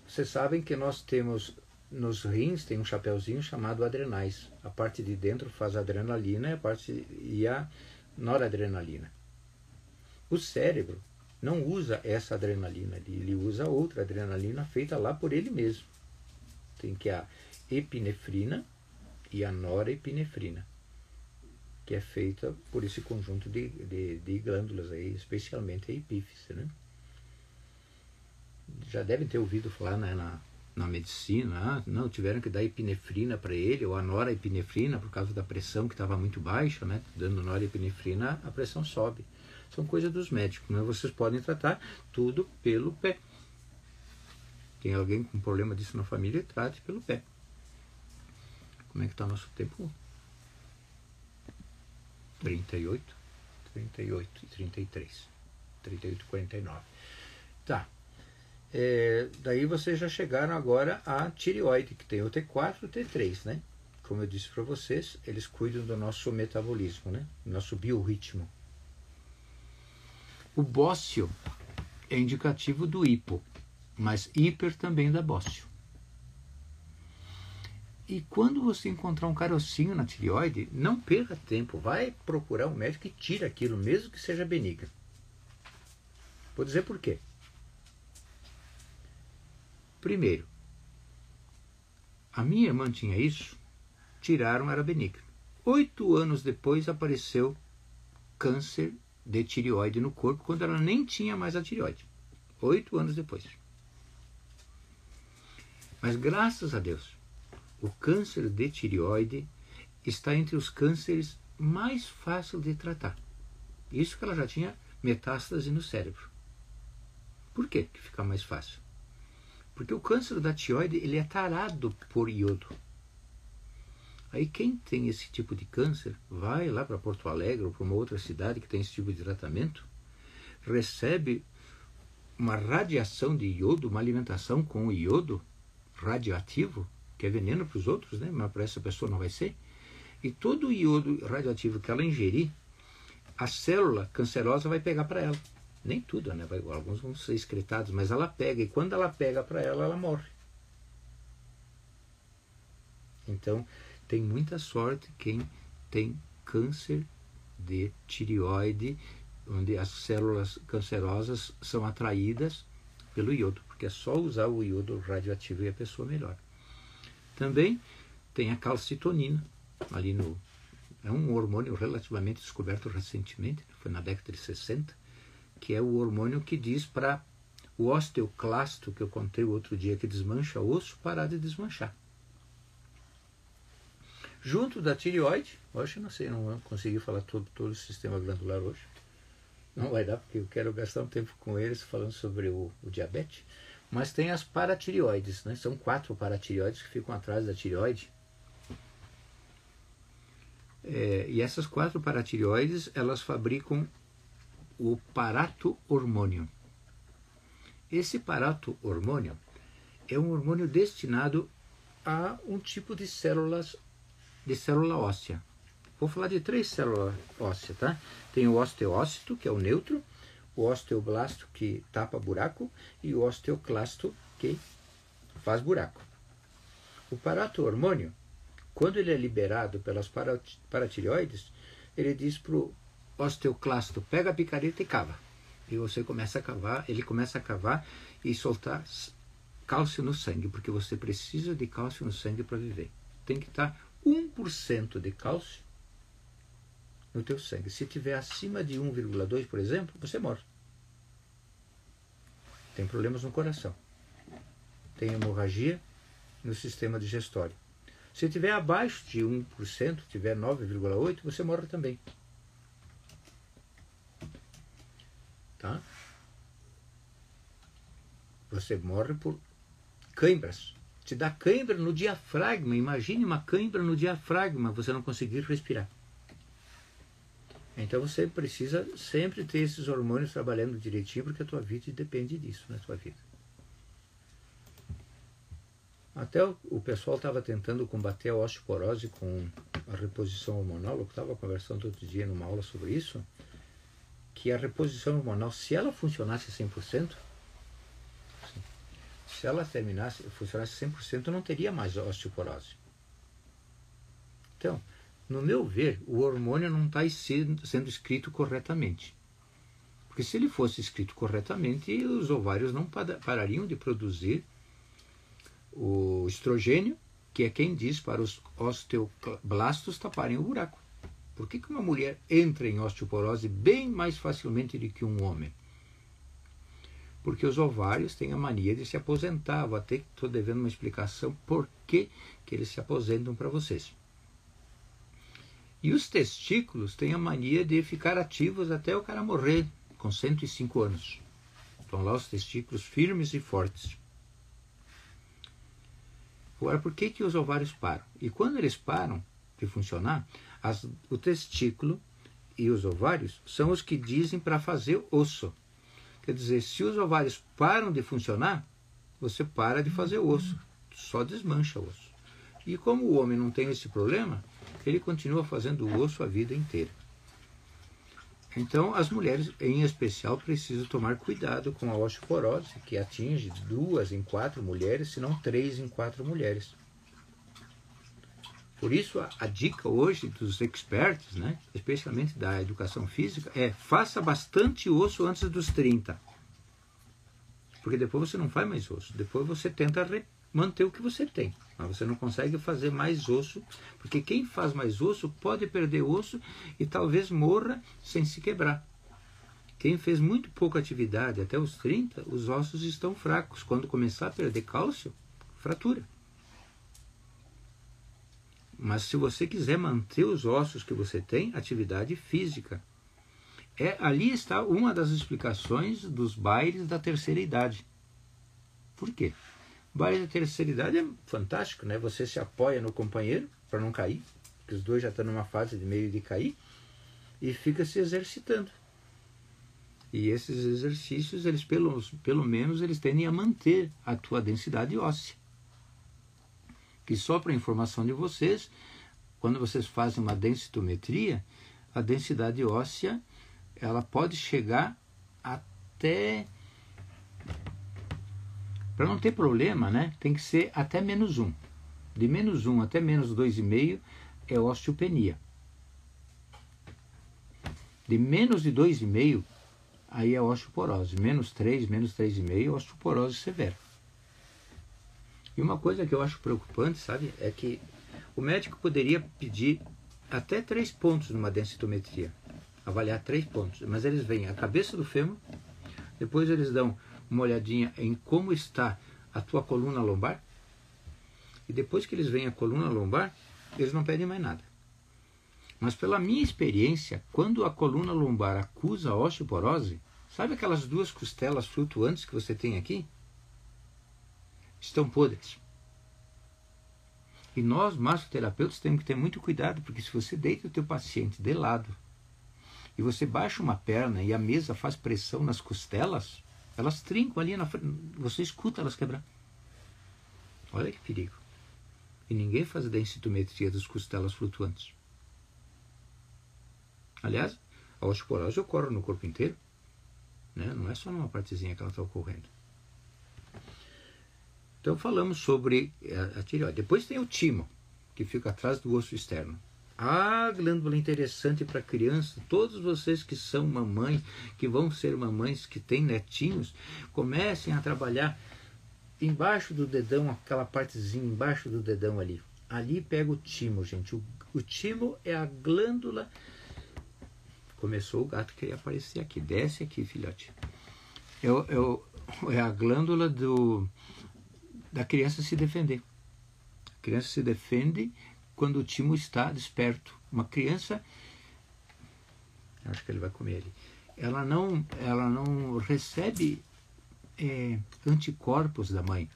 vocês sabem que nós temos nos rins tem um chapeuzinho chamado adrenais. A parte de dentro faz adrenalina a parte e a noradrenalina. O cérebro não usa essa adrenalina ali, ele usa outra adrenalina feita lá por ele mesmo. Tem que a epinefrina e a norepinefrina, que é feita por esse conjunto de, de, de glândulas aí, especialmente a epífise. Né? Já devem ter ouvido falar né, na, na medicina, ah, não, tiveram que dar epinefrina para ele, ou a norepinefrina, por causa da pressão que estava muito baixa, né? dando norepinefrina, a pressão sobe são coisas dos médicos. Né? Vocês podem tratar tudo pelo pé. Tem alguém com problema disso na família, trate pelo pé. Como é que está o nosso tempo? 38, 38 e 33. 38 e 49. Tá. É, daí vocês já chegaram agora à tireoide, que tem o T4 e o T3, né? Como eu disse para vocês, eles cuidam do nosso metabolismo, né? Nosso biorritmo. O bócio é indicativo do hipo, mas hiper também dá bócio. E quando você encontrar um carocinho na tireoide, não perca tempo, vai procurar um médico e tira aquilo, mesmo que seja benigno. Vou dizer por quê. Primeiro, a minha irmã tinha isso, tiraram, era benigno. Oito anos depois apareceu câncer de tireoide no corpo quando ela nem tinha mais a tireoide. Oito anos depois. Mas graças a Deus, o câncer de tireoide está entre os cânceres mais fáceis de tratar. Isso que ela já tinha metástase no cérebro. Por que que fica mais fácil? Porque o câncer da tireoide ele é tarado por iodo. Aí quem tem esse tipo de câncer vai lá para Porto Alegre ou para uma outra cidade que tem esse tipo de tratamento, recebe uma radiação de iodo, uma alimentação com iodo radioativo, que é veneno para os outros, né? mas para essa pessoa não vai ser. E todo o iodo radioativo que ela ingerir, a célula cancerosa vai pegar para ela. Nem tudo, né? Alguns vão ser excretados, mas ela pega, e quando ela pega para ela, ela morre. Então, tem muita sorte quem tem câncer de tireoide, onde as células cancerosas são atraídas pelo iodo, porque é só usar o iodo radioativo e a pessoa melhora. Também tem a calcitonina, ali no. É um hormônio relativamente descoberto recentemente, foi na década de 60, que é o hormônio que diz para o osteoclasto, que eu contei outro dia, que desmancha osso, parar de desmanchar junto da tireoide. Hoje não sei, não consegui falar todo, todo o sistema glandular hoje. Não vai dar, porque eu quero gastar um tempo com eles falando sobre o, o diabetes. Mas tem as paratireoides, né? São quatro paratireoides que ficam atrás da tireoide. É, e essas quatro paratireoides, elas fabricam o parato hormônio. Esse parato hormônio é um hormônio destinado a um tipo de células de célula óssea. Vou falar de três células ósseas, tá? Tem o osteócito, que é o neutro, o osteoblasto, que tapa buraco, e o osteoclasto, que faz buraco. O parato hormônio, quando ele é liberado pelas paratireoides, ele diz para o osteoclasto, pega a picareta e cava. E você começa a cavar, ele começa a cavar e soltar cálcio no sangue, porque você precisa de cálcio no sangue para viver. Tem que estar tá 1% de cálcio no teu sangue. Se tiver acima de 1,2, por exemplo, você morre. Tem problemas no coração. Tem hemorragia no sistema digestório. Se tiver abaixo de 1%, tiver 9,8, você morre também. Tá? Você morre por cãibras te dá cãibra no diafragma. Imagine uma cãibra no diafragma, você não conseguir respirar. Então você precisa sempre ter esses hormônios trabalhando direitinho, porque a tua vida depende disso na tua vida. Até o, pessoal estava tentando combater a osteoporose com a reposição hormonal. Eu estava conversando outro dia numa aula sobre isso, que a reposição hormonal, se ela funcionasse 100%, se ela terminasse, funcionasse 100%, não teria mais osteoporose. Então, no meu ver, o hormônio não está sendo, sendo escrito corretamente. Porque se ele fosse escrito corretamente, os ovários não parariam de produzir o estrogênio, que é quem diz para os osteoblastos taparem o buraco. Por que, que uma mulher entra em osteoporose bem mais facilmente do que um homem? Porque os ovários têm a mania de se aposentar. Vou até estou devendo uma explicação por que, que eles se aposentam para vocês. E os testículos têm a mania de ficar ativos até o cara morrer, com 105 anos. Estão lá os testículos firmes e fortes. Agora, por que, que os ovários param? E quando eles param de funcionar, as, o testículo e os ovários são os que dizem para fazer osso. Quer dizer, se os ovários param de funcionar, você para de fazer osso, só desmancha o osso. E como o homem não tem esse problema, ele continua fazendo osso a vida inteira. Então, as mulheres, em especial, precisam tomar cuidado com a osteoporose, que atinge duas em quatro mulheres, se não três em quatro mulheres. Por isso, a, a, dica hoje dos experts, né, especialmente da educação física, é faça bastante osso antes dos 30. Porque depois você não faz mais osso. Depois você tenta manter o que você tem. Mas você não consegue fazer mais osso, porque quem faz mais osso pode perder osso e talvez morra sem se quebrar. Quem fez muito pouca atividade até os 30, os ossos estão fracos. Quando começar a perder cálcio, fratura. Mas se você quiser manter os ossos que você tem, atividade física. É, ali está uma das explicações dos bailes da terceira idade. Por quê? Baile da terceira idade é fantástico, né? Você se apoia no companheiro para não cair, porque os dois já estão numa fase de meio de cair, e fica se exercitando. E esses exercícios, eles pelo, pelo menos, eles tendem a manter a tua densidade óssea. Que só para informação de vocês, quando vocês fazem uma densitometria, a densidade óssea ela pode chegar até para não ter problema, né? Tem que ser até menos um. De menos um até menos dois e meio é osteopenia. De menos de dois e meio aí é osteoporose. Menos 3, menos 3,5 é osteoporose severa. E uma coisa que eu acho preocupante, sabe, é que o médico poderia pedir até três pontos numa densitometria, avaliar três pontos, mas eles veem a cabeça do fêmur, depois eles dão uma olhadinha em como está a tua coluna lombar, e depois que eles veem a coluna lombar, eles não pedem mais nada. Mas pela minha experiência, quando a coluna lombar acusa osteoporose, sabe aquelas duas costelas flutuantes que você tem aqui? Estão podres. E nós, massoterapeutas, temos que ter muito cuidado, porque se você deita o teu paciente de lado e você baixa uma perna e a mesa faz pressão nas costelas, elas trincam ali na frente, você escuta elas quebrar. Olha que perigo. E ninguém faz a densitometria das costelas flutuantes. Aliás, a osteoporose ocorre no corpo inteiro. Né? Não é só numa partezinha que ela está ocorrendo. Então falamos sobre a, a tireoide. Depois tem o timo, que fica atrás do osso externo. A glândula interessante para criança, todos vocês que são mamães, que vão ser mamães, que têm netinhos, comecem a trabalhar embaixo do dedão, aquela partezinha embaixo do dedão ali. Ali pega o timo, gente. O, o timo é a glândula Começou o gato querer aparecer aqui. Desce aqui, filhote. É, é a glândula do, da criança se defender. A criança se defende quando o timo está desperto. Uma criança, acho que ele vai comer ali, ela não, ela não recebe é, anticorpos da mãe,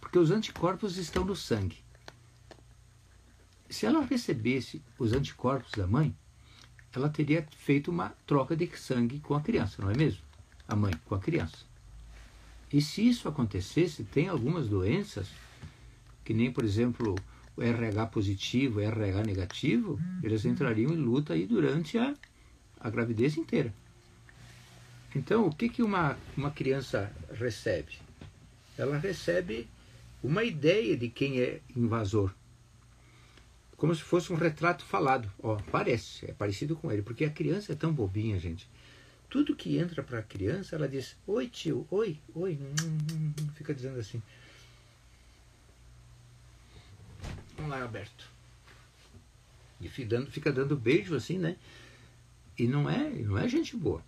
porque os anticorpos estão no sangue. Se ela recebesse os anticorpos da mãe, ela teria feito uma troca de sangue com a criança, não é mesmo? A mãe com a criança. E se isso acontecesse, tem algumas doenças, que nem, por exemplo, o RH positivo, o RH negativo, eles entrariam em luta aí durante a, a gravidez inteira. Então, o que, que uma, uma criança recebe? Ela recebe uma ideia de quem é invasor como se fosse um retrato falado. Ó, parece, é parecido com ele, porque a criança é tão bobinha, gente. Tudo que entra para a criança, ela diz: Oi, tio, oi, oi. Fica dizendo assim. Vamos lá, Alberto. E fica dando, fica dando beijo assim, né? E não é, não é gente boa.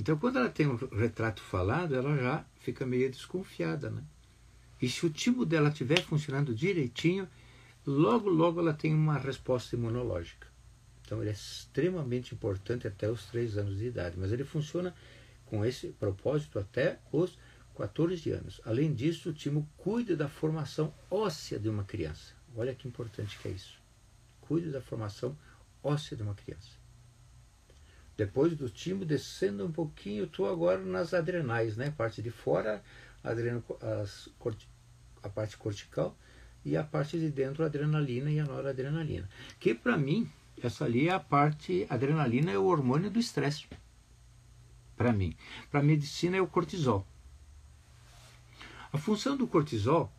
Então, quando ela tem um retrato falado, ela já fica meio desconfiada, né? E se o tipo dela estiver funcionando direitinho, logo, logo ela tem uma resposta imunológica. Então ele é extremamente importante até os 3 anos de idade, mas ele funciona com esse propósito até os 14 anos. Além disso, o timo cuida da formação óssea de uma criança. Olha que importante que é isso. Cuida da formação óssea de uma criança. Depois do timo, descendo um pouquinho, estou agora nas adrenais, né? Parte de fora, adreno, as, a parte cortical, e a parte de dentro a adrenalina e a noradrenalina. Que para mim, essa ali é a parte, adrenalina é o hormônio do estresse. Para mim. Para a medicina é o cortisol. A função do cortisol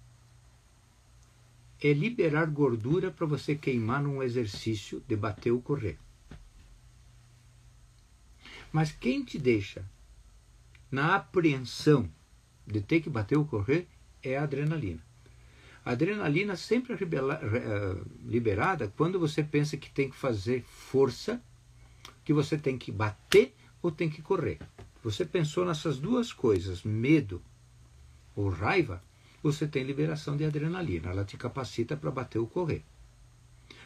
é liberar gordura para você queimar num exercício de bater ou correr. Mas quem te deixa na apreensão de ter que bater ou correr é a adrenalina. A adrenalina sempre é eh, liberada quando você pensa que tem que fazer força, que você tem que bater ou tem que correr. Você pensou nessas duas coisas, medo ou raiva, você tem liberação de adrenalina. Ela te capacita para bater ou correr.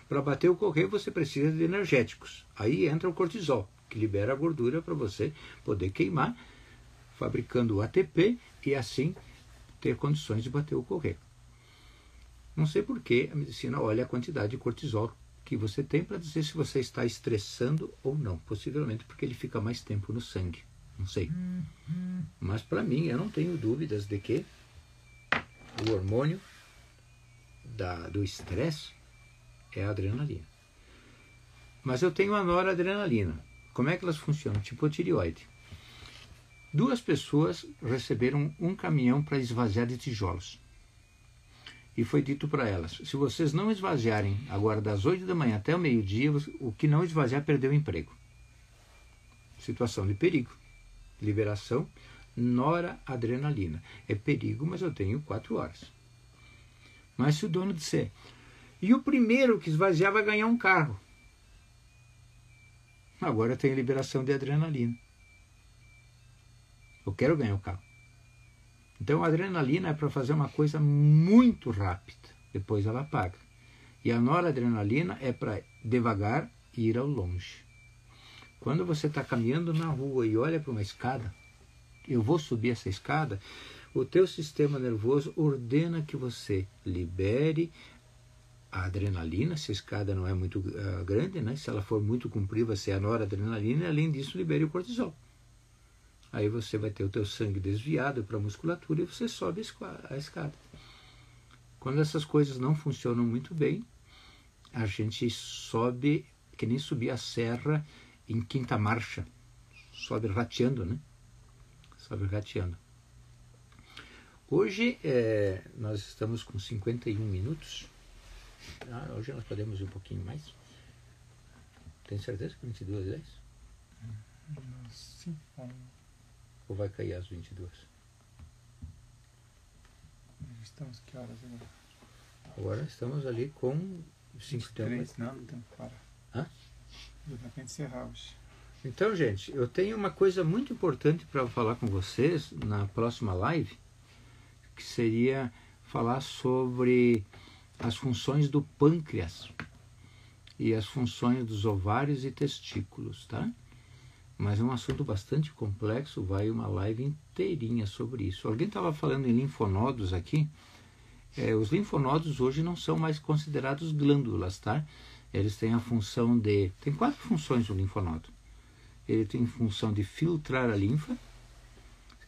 Para bater ou correr, você precisa de energéticos. Aí entra o cortisol, que libera a gordura para você poder queimar, fabricando o ATP e assim ter condições de bater ou correr. Não sei por que a medicina olha a quantidade de cortisol que você tem para dizer se você está estressando ou não. Possivelmente porque ele fica mais tempo no sangue. Não sei. Mas para mim, eu não tenho dúvidas de que o hormônio da, do estresse é a adrenalina. Mas eu tenho a noradrenalina. Como é que elas funcionam? Tipo tireoide. Duas pessoas receberam um caminhão para esvaziar de tijolos. E foi dito para elas: se vocês não esvaziarem agora das 8 da manhã até o meio-dia, o que não esvaziar perdeu o emprego. Situação de perigo. Liberação noradrenalina. É perigo, mas eu tenho quatro horas. Mas se o dono disser, e o primeiro que esvaziar vai ganhar um carro. Agora tem liberação de adrenalina. Eu quero ganhar o carro. Então a adrenalina é para fazer uma coisa muito rápida, depois ela apaga. E a noradrenalina é para devagar ir ao longe. Quando você está caminhando na rua e olha para uma escada, eu vou subir essa escada, o teu sistema nervoso ordena que você libere a adrenalina, se a escada não é muito uh, grande, né? se ela for muito comprida, você é a noradrenalina e além disso libere o cortisol. Aí você vai ter o teu sangue desviado para a musculatura e você sobe a escada. Quando essas coisas não funcionam muito bem, a gente sobe que nem subir a serra em quinta marcha. Sobe rateando, né? Sobe rateando. Hoje é, nós estamos com 51 minutos. Ah, hoje nós podemos ir um pouquinho mais. Tem certeza que 22 10? Sim. Ou vai cair às 22? Estamos que horas agora? Agora estamos ali com 5 tempos. Não, que parar. Hã? Para encerrar hoje. Então, gente, eu tenho uma coisa muito importante para falar com vocês na próxima live, que seria falar sobre as funções do pâncreas e as funções dos ovários e testículos, tá? Mas é um assunto bastante complexo, vai uma live inteirinha sobre isso. Alguém estava falando em linfonodos aqui. É, os linfonodos hoje não são mais considerados glândulas, tá? Eles têm a função de. Tem quatro funções o linfonodo. Ele tem função de filtrar a linfa,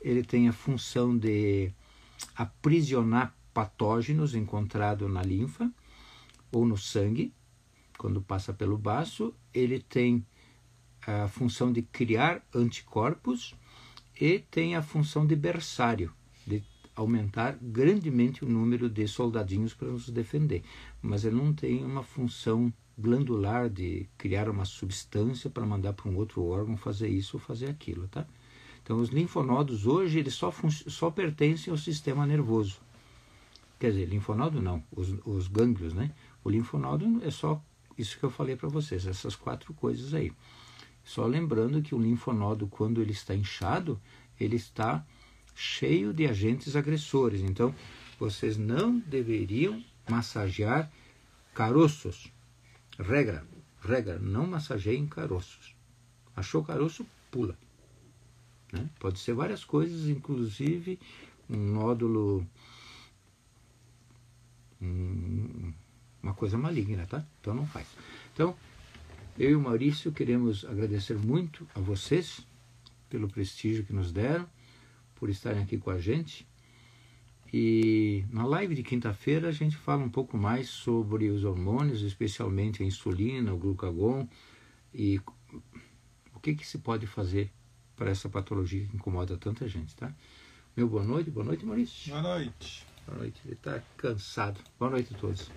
ele tem a função de aprisionar patógenos encontrados na linfa ou no sangue, quando passa pelo baço, ele tem a função de criar anticorpos e tem a função de berçário, de aumentar grandemente o número de soldadinhos para nos defender. Mas ele não tem uma função glandular de criar uma substância para mandar para um outro órgão fazer isso ou fazer aquilo, tá? Então os linfonodos hoje eles só, só pertencem ao sistema nervoso. Quer dizer, linfonodo não, os, os gânglios, né? O linfonodo é só isso que eu falei para vocês, essas quatro coisas aí. Só lembrando que o linfonodo, quando ele está inchado, ele está cheio de agentes agressores. Então, vocês não deveriam massagear caroços. Regra, regra, não massageiem caroços. Achou caroço, pula. Né? Pode ser várias coisas, inclusive um nódulo, um, uma coisa maligna, tá? Então não faz. Então, eu e o Maurício queremos agradecer muito a vocês pelo prestígio que nos deram, por estarem aqui com a gente. E na live de quinta-feira a gente fala um pouco mais sobre os hormônios, especialmente a insulina, o glucagon e o que, que se pode fazer para essa patologia que incomoda tanta gente, tá? Meu boa noite, boa noite, Maurício. Boa noite. Boa noite, ele está cansado. Boa noite a todos.